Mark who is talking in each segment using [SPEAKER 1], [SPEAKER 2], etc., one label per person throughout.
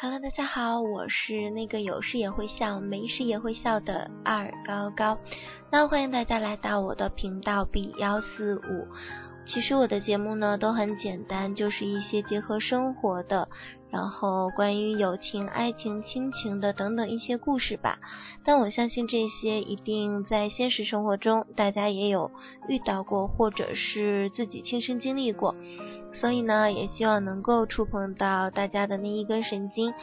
[SPEAKER 1] Hello，大家好，我是那个有事也会笑，没事也会笑的二高高。那欢迎大家来到我的频道 B 幺四五。其实我的节目呢都很简单，就是一些结合生活的。然后关于友情、爱情、亲情的等等一些故事吧，但我相信这些一定在现实生活中大家也有遇到过，或者是自己亲身经历过，所以呢，也希望能够触碰到大家的那一根神经。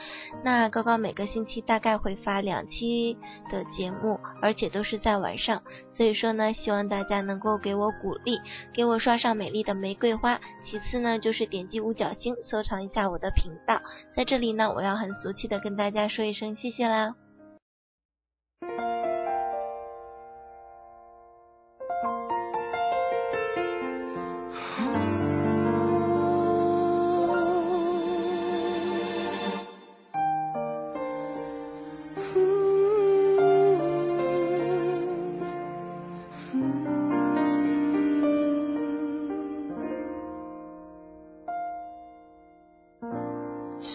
[SPEAKER 1] 那高高每个星期大概会发两期的节目，而且都是在晚上，所以说呢，希望大家能够给我鼓励，给我刷上美丽的玫瑰花。其次呢，就是点击五角星，收藏一下我的频道。在这里呢，我要很俗气的跟大家说一声谢谢啦。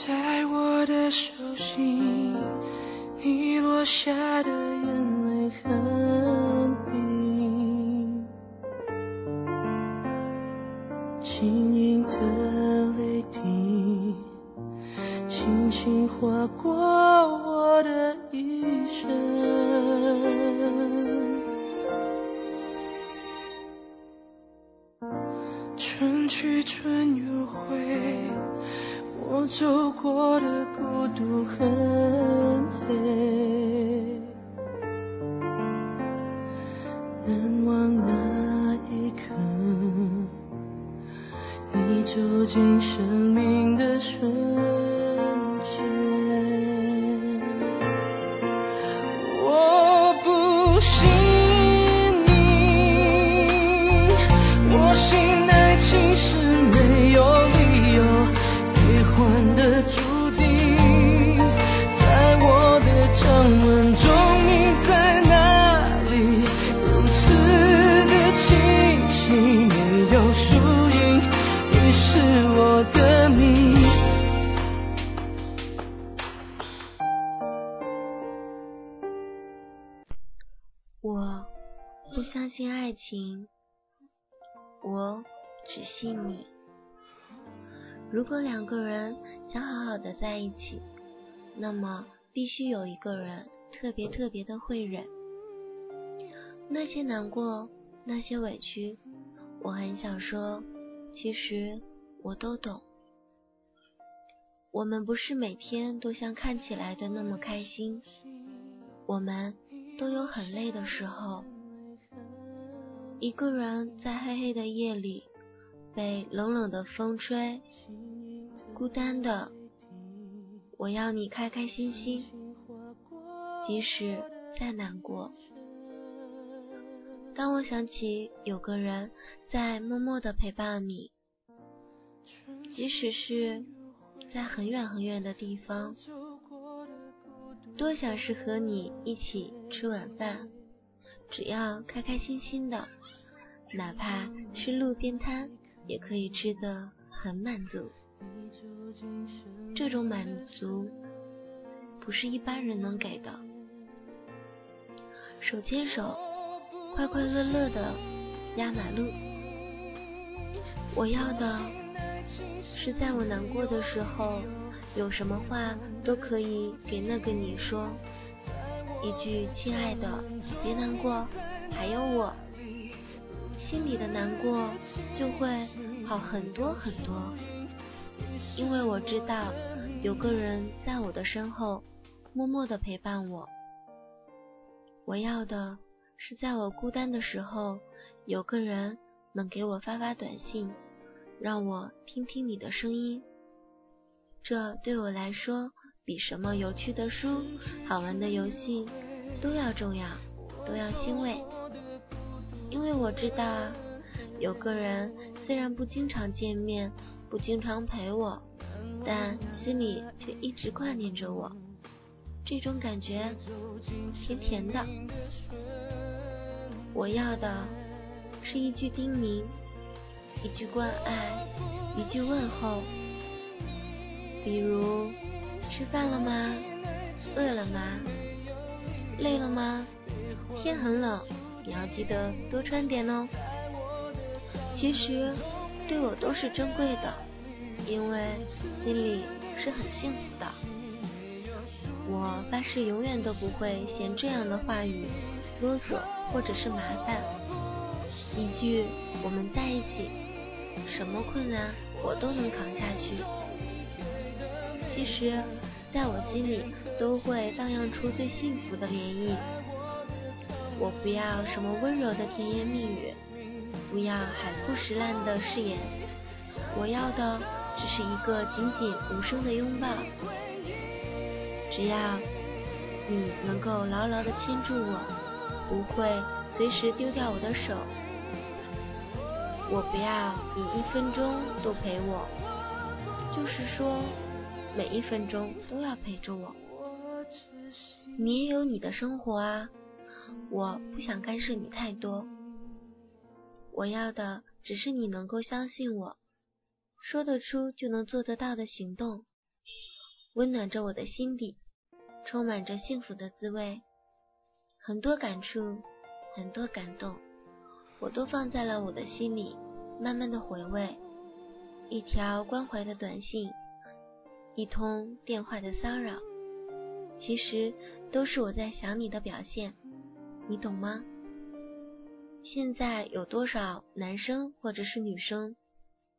[SPEAKER 2] 在我的手心你落下的眼泪很冰晶莹的泪滴轻轻划过我的一生春去春又回我走过的孤独很黑，难忘那一刻，你走进生命的瞬间，我不信。
[SPEAKER 1] 不相信爱情，我只信你。如果两个人想好好的在一起，那么必须有一个人特别特别的会忍。那些难过，那些委屈，我很想说，其实我都懂。我们不是每天都像看起来的那么开心，我们都有很累的时候。一个人在黑黑的夜里，被冷冷的风吹，孤单的。我要你开开心心，即使再难过。当我想起有个人在默默的陪伴你，即使是在很远很远的地方，多想是和你一起吃晚饭。只要开开心心的，哪怕是路边摊，也可以吃的很满足。这种满足不是一般人能给的。手牵手，快快乐乐的压马路。我要的是在我难过的时候，有什么话都可以给那个你说。一句“亲爱的，别难过，还有我”，心里的难过就会好很多很多。因为我知道有个人在我的身后默默的陪伴我。我要的是在我孤单的时候，有个人能给我发发短信，让我听听你的声音。这对我来说。比什么有趣的书、好玩的游戏都要重要，都要欣慰。因为我知道，有个人虽然不经常见面，不经常陪我，但心里却一直挂念着我。这种感觉甜甜的。我要的是一句叮咛，一句关爱，一句问候，比如。吃饭了吗？饿了吗？累了吗？天很冷，你要记得多穿点哦。其实对我都是珍贵的，因为心里是很幸福的。我发誓永远都不会嫌这样的话语啰嗦或者是麻烦。一句我们在一起，什么困难我都能扛下去。其实，在我心里都会荡漾出最幸福的涟漪。我不要什么温柔的甜言蜜语，不要海枯石烂的誓言，我要的只是一个紧紧无声的拥抱。只要你能够牢牢的牵住我，不会随时丢掉我的手。我不要你一分钟都陪我，就是说每一分钟都要陪着我。你也有你的生活啊。我不想干涉你太多，我要的只是你能够相信我，说得出就能做得到的行动，温暖着我的心底，充满着幸福的滋味，很多感触，很多感动，我都放在了我的心里，慢慢的回味。一条关怀的短信，一通电话的骚扰，其实都是我在想你的表现。你懂吗？现在有多少男生或者是女生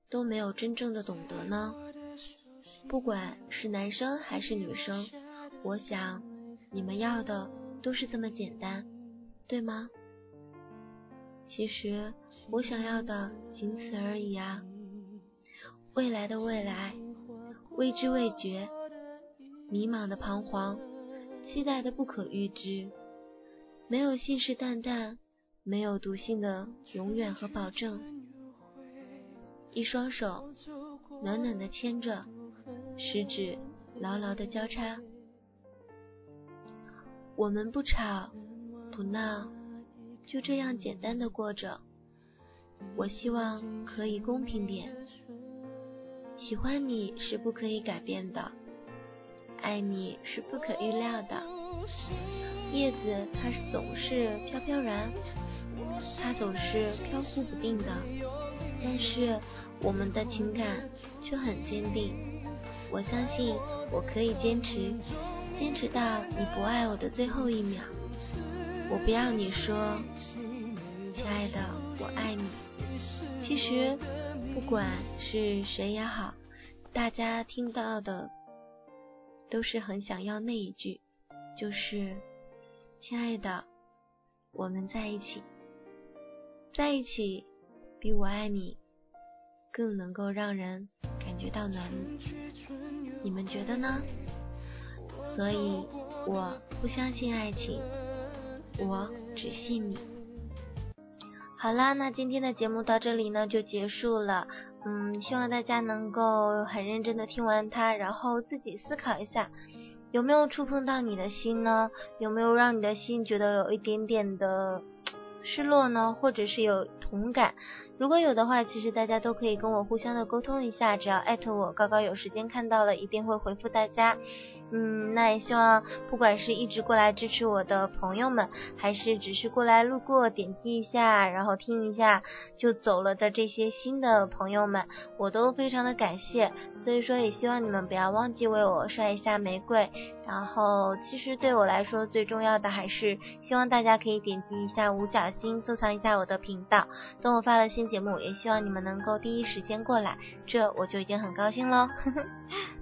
[SPEAKER 1] 都没有真正的懂得呢？不管是男生还是女生，我想你们要的都是这么简单，对吗？其实我想要的仅此而已啊！未来的未来，未知未觉，迷茫的彷徨，期待的不可预知。没有信誓旦旦，没有笃信的永远和保证。一双手暖暖的牵着，食指牢牢的交叉。我们不吵不闹，就这样简单的过着。我希望可以公平点。喜欢你是不可以改变的，爱你是不可预料的。叶子它是总是飘飘然，它总是飘忽不定的，但是我们的情感却很坚定。我相信我可以坚持，坚持到你不爱我的最后一秒。我不要你说，亲爱的，我爱你。其实不管是谁也好，大家听到的都是很想要那一句，就是。亲爱的，我们在一起，在一起比我爱你更能够让人感觉到暖。你们觉得呢？所以我不相信爱情，我只信你。好啦，那今天的节目到这里呢就结束了。嗯，希望大家能够很认真的听完它，然后自己思考一下。有没有触碰到你的心呢？有没有让你的心觉得有一点点的失落呢？或者是有同感？如果有的话，其实大家都可以跟我互相的沟通一下，只要艾特我，高高有时间看到了，一定会回复大家。嗯，那也希望不管是一直过来支持我的朋友们，还是只是过来路过点击一下，然后听一下就走了的这些新的朋友们，我都非常的感谢。所以说，也希望你们不要忘记为我刷一下玫瑰。然后，其实对我来说最重要的还是希望大家可以点击一下五角星，收藏一下我的频道。等我发了新节目，也希望你们能够第一时间过来，这我就已经很高兴喽。